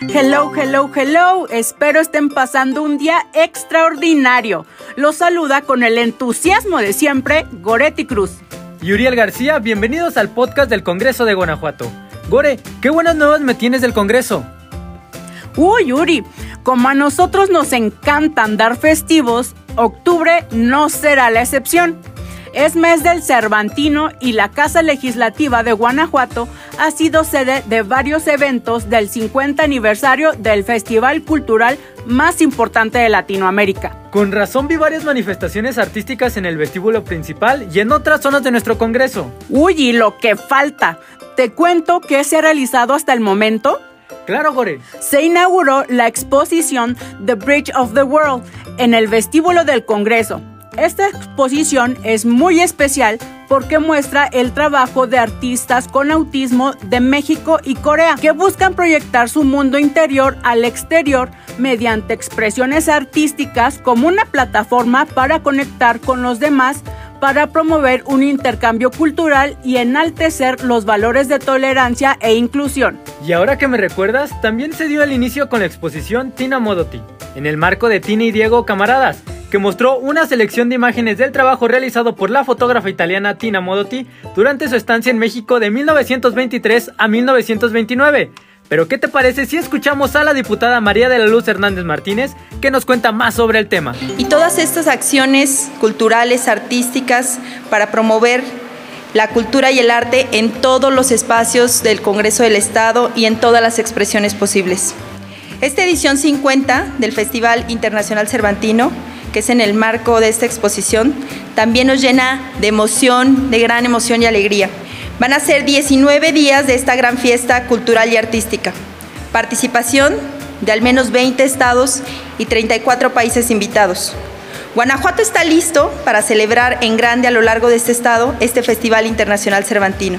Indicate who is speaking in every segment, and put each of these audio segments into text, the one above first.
Speaker 1: Hello, hello, hello. Espero estén pasando un día extraordinario. Los saluda con el entusiasmo de siempre Goretti Cruz.
Speaker 2: Y Uriel García, bienvenidos al podcast del Congreso de Guanajuato. Gore, ¿qué buenas nuevas me tienes del Congreso?
Speaker 1: Uy, Uri, como a nosotros nos encantan dar festivos, octubre no será la excepción. Es mes del Cervantino y la Casa Legislativa de Guanajuato ha sido sede de varios eventos del 50 aniversario del festival cultural más importante de Latinoamérica.
Speaker 2: Con razón vi varias manifestaciones artísticas en el vestíbulo principal y en otras zonas de nuestro Congreso.
Speaker 1: Uy, y lo que falta. Te cuento qué se ha realizado hasta el momento.
Speaker 2: Claro, Gore.
Speaker 1: Se inauguró la exposición The Bridge of the World en el vestíbulo del Congreso esta exposición es muy especial porque muestra el trabajo de artistas con autismo de México y Corea que buscan proyectar su mundo interior al exterior mediante expresiones artísticas como una plataforma para conectar con los demás para promover un intercambio cultural y enaltecer los valores de tolerancia e inclusión.
Speaker 2: Y ahora que me recuerdas, también se dio el inicio con la exposición Tina Modoti, en el marco de Tina y Diego Camaradas, que mostró una selección de imágenes del trabajo realizado por la fotógrafa italiana Tina Modotti durante su estancia en México de 1923 a 1929. Pero ¿qué te parece si escuchamos a la diputada María de la Luz Hernández Martínez que nos cuenta más sobre el tema?
Speaker 3: Y todas estas acciones culturales, artísticas, para promover la cultura y el arte en todos los espacios del Congreso del Estado y en todas las expresiones posibles. Esta edición 50 del Festival Internacional Cervantino que es en el marco de esta exposición, también nos llena de emoción, de gran emoción y alegría. Van a ser 19 días de esta gran fiesta cultural y artística. Participación de al menos 20 estados y 34 países invitados. Guanajuato está listo para celebrar en grande a lo largo de este estado este Festival Internacional Cervantino,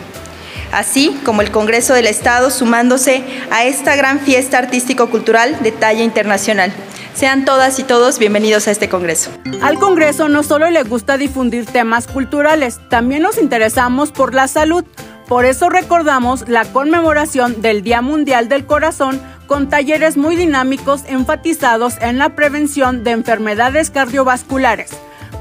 Speaker 3: así como el Congreso del Estado sumándose a esta gran fiesta artístico-cultural de talla internacional. Sean todas y todos bienvenidos a este Congreso.
Speaker 1: Al Congreso no solo le gusta difundir temas culturales, también nos interesamos por la salud. Por eso recordamos la conmemoración del Día Mundial del Corazón con talleres muy dinámicos enfatizados en la prevención de enfermedades cardiovasculares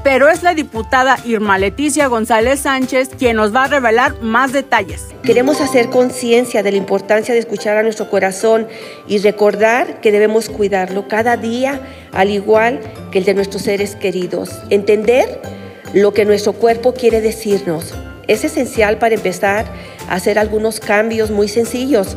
Speaker 1: pero es la diputada Irma Leticia González Sánchez quien nos va a revelar más detalles.
Speaker 4: Queremos hacer conciencia de la importancia de escuchar a nuestro corazón y recordar que debemos cuidarlo cada día, al igual que el de nuestros seres queridos. Entender lo que nuestro cuerpo quiere decirnos. Es esencial para empezar a hacer algunos cambios muy sencillos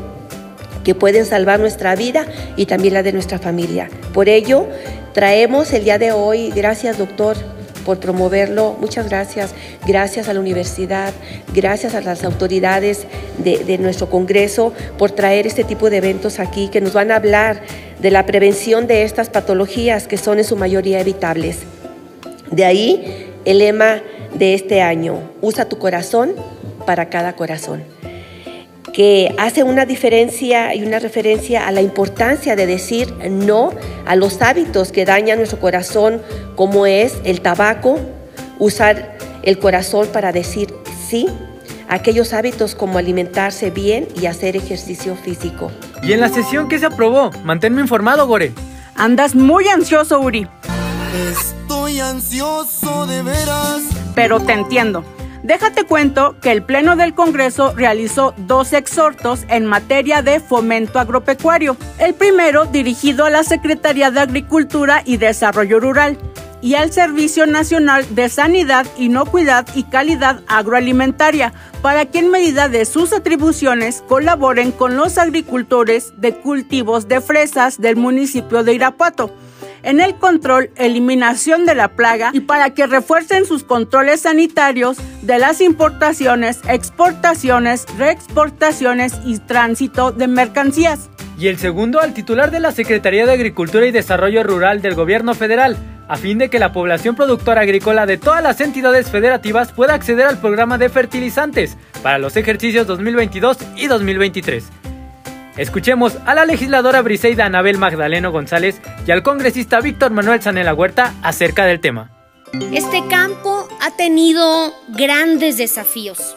Speaker 4: que pueden salvar nuestra vida y también la de nuestra familia. Por ello, traemos el día de hoy, gracias doctor, por promoverlo. Muchas gracias. Gracias a la universidad, gracias a las autoridades de, nuestro Congreso por traer este tipo de eventos aquí que nos van a hablar de la prevención de estas patologías que son en su mayoría evitables. De ahí el lema de este año, usa tu corazón para cada corazón que hace una diferencia y una referencia a la importancia de decir no a los hábitos que dañan nuestro corazón, como es el tabaco, usar el corazón para decir sí, aquellos hábitos como alimentarse bien y hacer ejercicio físico.
Speaker 2: ¿Y en la sesión qué se aprobó? Manténme informado, Gore.
Speaker 1: Andas muy ansioso, Uri.
Speaker 5: Estoy ansioso de veras.
Speaker 1: Pero te entiendo. Déjate cuento que el Pleno del Congreso realizó dos exhortos en materia de fomento agropecuario. El primero dirigido a la Secretaría de Agricultura y Desarrollo Rural y al Servicio Nacional de Sanidad, Inocuidad y Calidad Agroalimentaria, para que en medida de sus atribuciones colaboren con los agricultores de cultivos de fresas del municipio de Irapuato en el control, eliminación de la plaga y para que refuercen sus controles sanitarios de las importaciones, exportaciones, reexportaciones y tránsito de mercancías.
Speaker 2: Y el segundo al titular de la Secretaría de Agricultura y Desarrollo Rural del Gobierno Federal, a fin de que la población productora agrícola de todas las entidades federativas pueda acceder al programa de fertilizantes para los ejercicios 2022 y 2023. Escuchemos a la legisladora Briseida Anabel Magdaleno González y al congresista Víctor Manuel Sanela Huerta acerca del tema.
Speaker 6: Este campo ha tenido grandes desafíos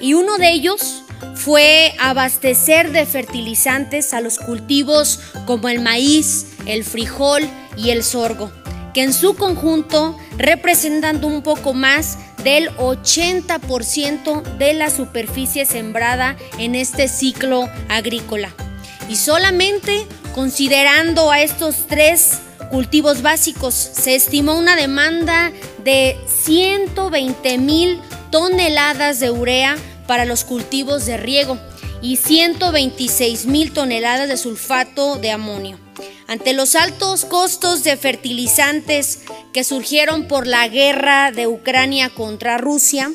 Speaker 6: y uno de ellos fue abastecer de fertilizantes a los cultivos como el maíz, el frijol y el sorgo, que en su conjunto representan un poco más del 80% de la superficie sembrada en este ciclo agrícola. Y solamente considerando a estos tres cultivos básicos, se estimó una demanda de 120 mil toneladas de urea para los cultivos de riego y 126 mil toneladas de sulfato de amonio. Ante los altos costos de fertilizantes que surgieron por la guerra de Ucrania contra Rusia,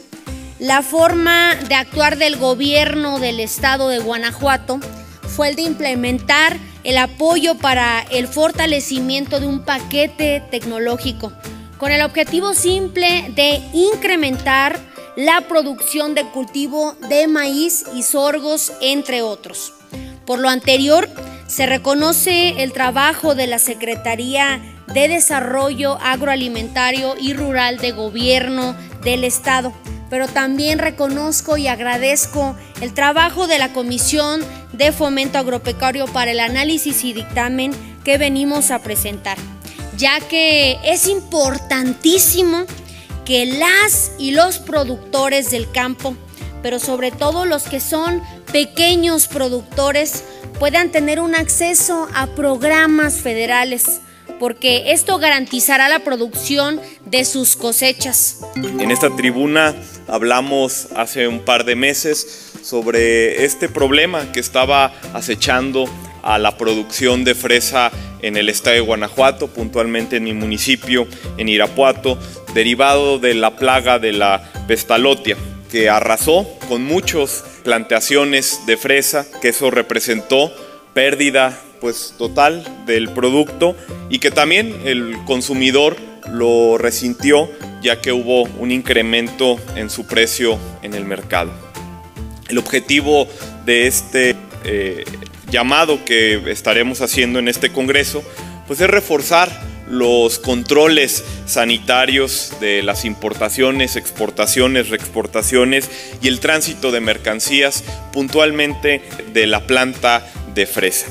Speaker 6: la forma de actuar del gobierno del estado de Guanajuato fue el de implementar el apoyo para el fortalecimiento de un paquete tecnológico, con el objetivo simple de incrementar la producción de cultivo de maíz y sorgos, entre otros. Por lo anterior, se reconoce el trabajo de la Secretaría de Desarrollo Agroalimentario y Rural de Gobierno del Estado, pero también reconozco y agradezco el trabajo de la Comisión de Fomento Agropecuario para el análisis y dictamen que venimos a presentar, ya que es importantísimo que las y los productores del campo, pero sobre todo los que son pequeños productores, puedan tener un acceso a programas federales, porque esto garantizará la producción de sus cosechas.
Speaker 7: En esta tribuna hablamos hace un par de meses sobre este problema que estaba acechando a la producción de fresa en el estado de Guanajuato, puntualmente en mi municipio, en Irapuato, derivado de la plaga de la pestalotia, que arrasó con muchas plantaciones de fresa, que eso representó pérdida pues total del producto y que también el consumidor lo resintió ya que hubo un incremento en su precio en el mercado. El objetivo de este eh, llamado que estaremos haciendo en este Congreso pues es reforzar los controles sanitarios de las importaciones, exportaciones, reexportaciones y el tránsito de mercancías puntualmente de la planta de fresa.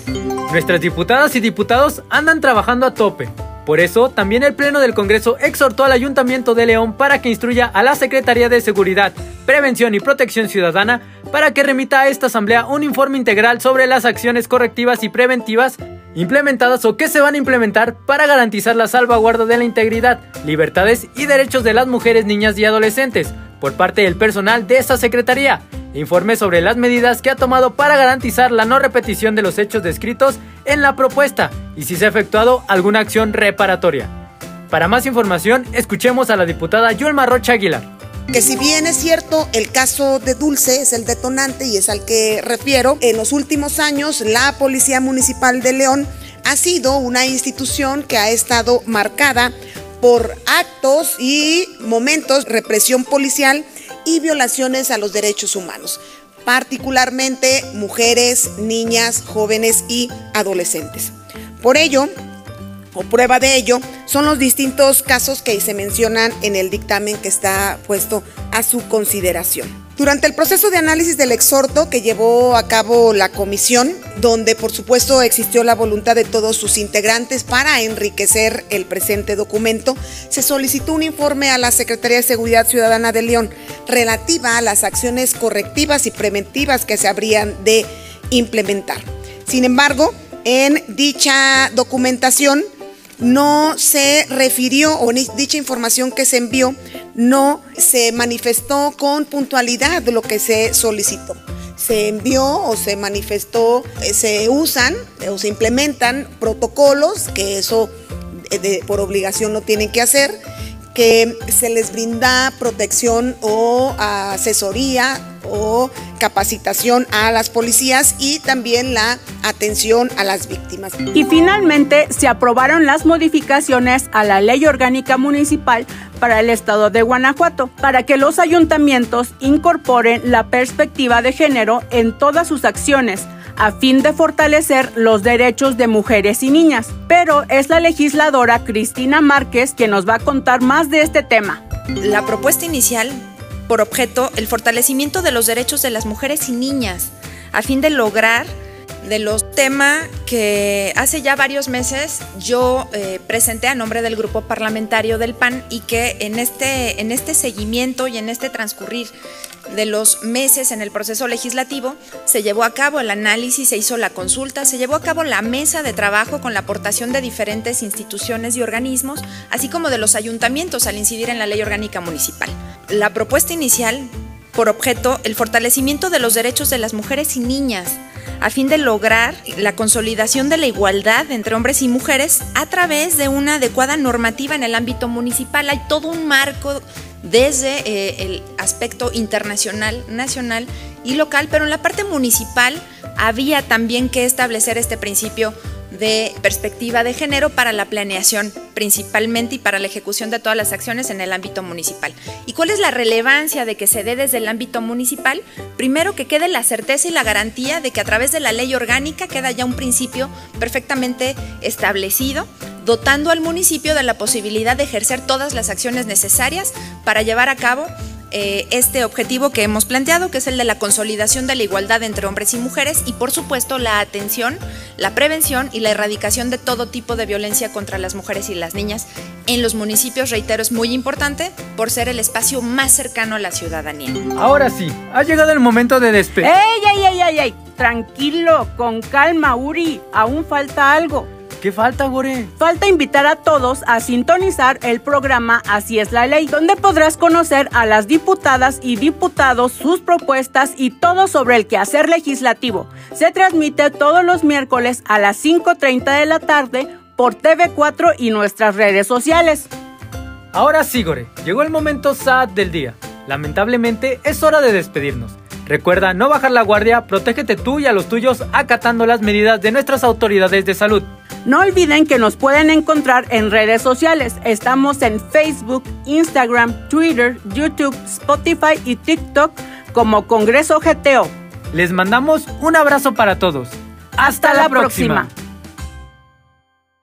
Speaker 2: Nuestras diputadas y diputados andan trabajando a tope. Por eso, también el Pleno del Congreso exhortó al Ayuntamiento de León para que instruya a la Secretaría de Seguridad, Prevención y Protección Ciudadana para que remita a esta Asamblea un informe integral sobre las acciones correctivas y preventivas implementadas o que se van a implementar para garantizar la salvaguarda de la integridad, libertades y derechos de las mujeres, niñas y adolescentes por parte del personal de esta Secretaría informe sobre las medidas que ha tomado para garantizar la no repetición de los hechos descritos en la propuesta y si se ha efectuado alguna acción reparatoria. Para más información, escuchemos a la diputada Yulma Rocha Aguilar.
Speaker 8: Que si bien es cierto, el caso de Dulce es el detonante y es al que refiero, en los últimos años la Policía Municipal de León ha sido una institución que ha estado marcada por actos y momentos represión policial y violaciones a los derechos humanos, particularmente mujeres, niñas, jóvenes y adolescentes. Por ello, o prueba de ello, son los distintos casos que se mencionan en el dictamen que está puesto a su consideración. Durante el proceso de análisis del exhorto que llevó a cabo la comisión, donde por supuesto existió la voluntad de todos sus integrantes para enriquecer el presente documento, se solicitó un informe a la Secretaría de Seguridad Ciudadana de León relativa a las acciones correctivas y preventivas que se habrían de implementar. Sin embargo, en dicha documentación no se refirió o dicha información que se envió no se manifestó con puntualidad de lo que se solicitó. Se envió o se manifestó, eh, se usan o se implementan protocolos que eso eh, por obligación no tienen que hacer, que se les brinda protección o asesoría o capacitación a las policías y también la atención a las víctimas.
Speaker 1: Y finalmente se aprobaron las modificaciones a la Ley Orgánica Municipal para el Estado de Guanajuato, para que los ayuntamientos incorporen la perspectiva de género en todas sus acciones a fin de fortalecer los derechos de mujeres y niñas. Pero es la legisladora Cristina Márquez quien nos va a contar más de este tema.
Speaker 9: La propuesta inicial
Speaker 3: por objeto el fortalecimiento de los derechos de las mujeres y niñas, a fin de lograr de los temas que hace ya varios meses yo eh, presenté a nombre del grupo parlamentario del PAN y que en este, en este seguimiento y en este transcurrir de los meses en el proceso legislativo se llevó a cabo el análisis, se hizo la consulta, se llevó a cabo la mesa de trabajo con la aportación de diferentes instituciones y organismos, así como de los ayuntamientos al incidir en la ley orgánica municipal. La propuesta inicial por objeto el fortalecimiento de los derechos de las mujeres y niñas, a fin de lograr la consolidación de la igualdad entre hombres y mujeres a través de una adecuada normativa en el ámbito municipal. Hay todo un marco desde eh, el aspecto internacional, nacional y local, pero en la parte municipal había también que establecer este principio de perspectiva de género para la planeación principalmente y para la ejecución de todas las acciones en el ámbito municipal. ¿Y cuál es la relevancia de que se dé desde el ámbito municipal? Primero que quede la certeza y la garantía de que a través de la ley orgánica queda ya un principio perfectamente establecido dotando al municipio de la posibilidad de ejercer todas las acciones necesarias para llevar a cabo eh, este objetivo que hemos planteado, que es el de la consolidación de la igualdad entre hombres y mujeres y por supuesto la atención, la prevención y la erradicación de todo tipo de violencia contra las mujeres y las niñas en los municipios, reitero, es muy importante por ser el espacio más cercano a la ciudadanía.
Speaker 2: Ahora sí, ha llegado el momento de despedir.
Speaker 1: ¡Ey, ey, ey, ey, ey! Tranquilo, con calma, Uri, aún falta algo.
Speaker 2: ¿Qué falta, Gore?
Speaker 1: Falta invitar a todos a sintonizar el programa Así es la ley, donde podrás conocer a las diputadas y diputados, sus propuestas y todo sobre el quehacer legislativo. Se transmite todos los miércoles a las 5.30 de la tarde por TV4 y nuestras redes sociales.
Speaker 2: Ahora sí, Gore, llegó el momento sad del día. Lamentablemente es hora de despedirnos. Recuerda no bajar la guardia, protégete tú y a los tuyos acatando las medidas de nuestras autoridades de salud.
Speaker 1: No olviden que nos pueden encontrar en redes sociales. Estamos en Facebook, Instagram, Twitter, YouTube, Spotify y TikTok como Congreso GTO.
Speaker 2: Les mandamos un abrazo para todos.
Speaker 1: Hasta, la, próxima.